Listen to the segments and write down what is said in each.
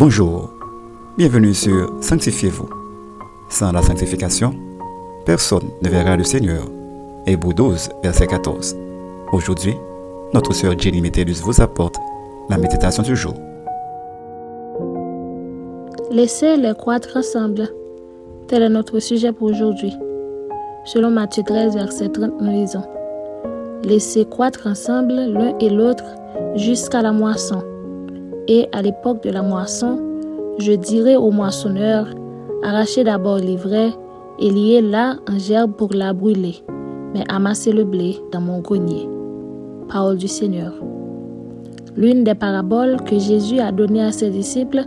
Bonjour, bienvenue sur Sanctifiez-vous. Sans la sanctification, personne ne verra le Seigneur. Hébreu 12, verset 14. Aujourd'hui, notre sœur Jenny Métellus vous apporte la méditation du jour. Laissez les croître ensemble. Tel est notre sujet pour aujourd'hui. Selon Matthieu 13, verset 30, nous lisons Laissez croître ensemble l'un et l'autre jusqu'à la moisson. Et à l'époque de la moisson, je dirai au moissonneur Arrachez d'abord l'ivraie et liez là en gerbe pour la brûler, mais amassez le blé dans mon grenier. Parole du Seigneur. L'une des paraboles que Jésus a données à ses disciples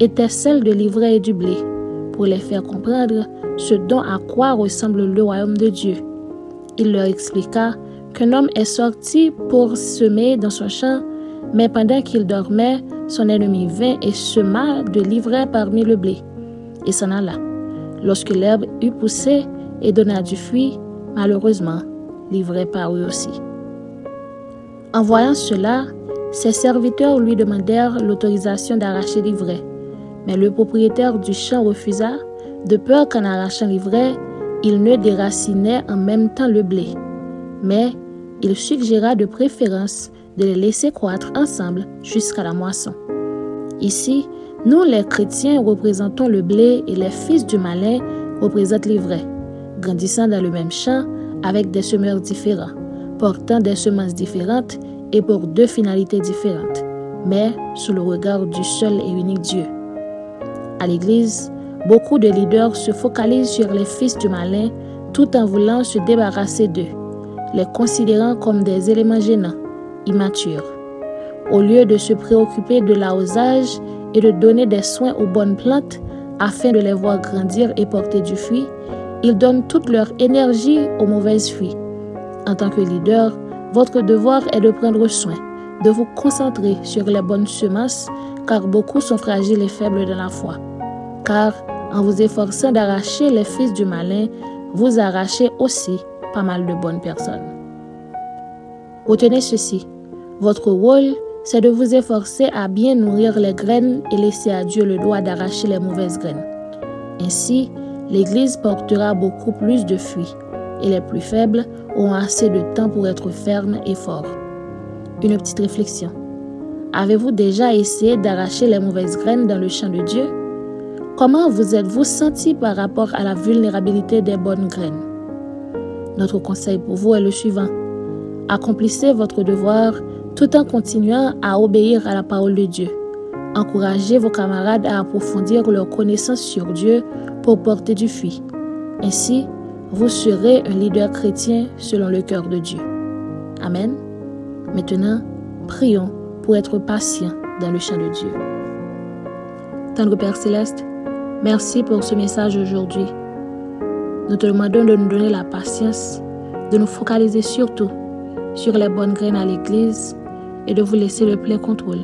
était celle de l'ivraie et du blé, pour les faire comprendre ce dont à quoi ressemble le royaume de Dieu. Il leur expliqua qu'un homme est sorti pour semer dans son champ, mais pendant qu'il dormait, son ennemi vint et sema de l'ivraie parmi le blé, et s'en alla. Lorsque l'herbe eut poussé et donna du fruit, malheureusement, l'ivraie parut aussi. En voyant cela, ses serviteurs lui demandèrent l'autorisation d'arracher l'ivraie. Mais le propriétaire du champ refusa, de peur qu'en arrachant l'ivraie, il ne déracinait en même temps le blé. Mais il suggéra de préférence de les laisser croître ensemble jusqu'à la moisson. Ici, nous les chrétiens représentons le blé et les fils du malin représentent l'ivraie, grandissant dans le même champ avec des semeurs différents, portant des semences différentes et pour deux finalités différentes, mais sous le regard du seul et unique Dieu. À l'Église, beaucoup de leaders se focalisent sur les fils du malin tout en voulant se débarrasser d'eux, les considérant comme des éléments gênants, immatures. Au lieu de se préoccuper de l'arrosage et de donner des soins aux bonnes plantes afin de les voir grandir et porter du fruit, ils donnent toute leur énergie aux mauvaises fruits. En tant que leader, votre devoir est de prendre soin, de vous concentrer sur les bonnes semences, car beaucoup sont fragiles et faibles dans la foi car en vous efforçant d'arracher les fils du malin, vous arrachez aussi pas mal de bonnes personnes. Retenez ceci, votre rôle, c'est de vous efforcer à bien nourrir les graines et laisser à Dieu le droit d'arracher les mauvaises graines. Ainsi, l'Église portera beaucoup plus de fruits et les plus faibles auront assez de temps pour être fermes et forts. Une petite réflexion. Avez-vous déjà essayé d'arracher les mauvaises graines dans le champ de Dieu? Comment vous êtes-vous senti par rapport à la vulnérabilité des bonnes graines? Notre conseil pour vous est le suivant. Accomplissez votre devoir tout en continuant à obéir à la parole de Dieu. Encouragez vos camarades à approfondir leur connaissance sur Dieu pour porter du fruit. Ainsi, vous serez un leader chrétien selon le cœur de Dieu. Amen. Maintenant, prions pour être patients dans le champ de Dieu. Tendre Père céleste, Merci pour ce message aujourd'hui. Nous te demandons de nous donner la patience, de nous focaliser surtout sur les bonnes graines à l'Église et de vous laisser le plein contrôle.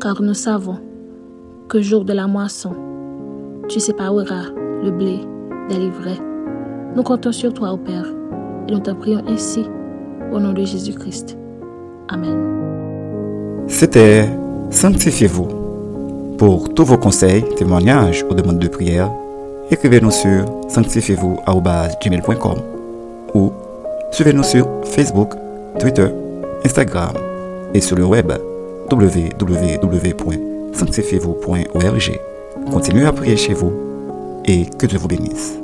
Car nous savons que jour de la moisson, tu sépareras le blé des livrets. Nous comptons sur toi, ô Père, et nous te prions ainsi au nom de Jésus-Christ. Amen. C'était Sanctifiez-vous. Pour tous vos conseils, témoignages ou demandes de prière, écrivez-nous sur sanctifiez-vous.gmail.com ou suivez-nous sur Facebook, Twitter, Instagram et sur le web www.sanctifiez-vous.org. Continuez à prier chez vous et que Dieu vous bénisse.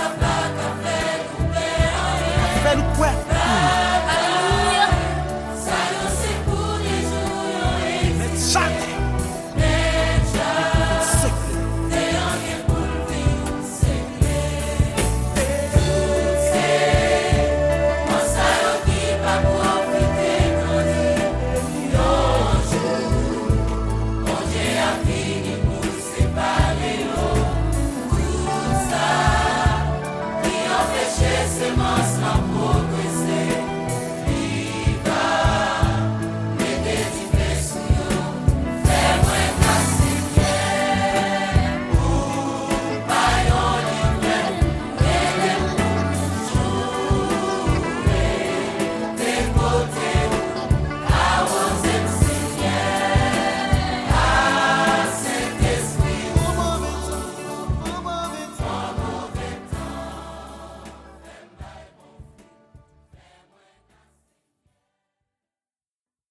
of.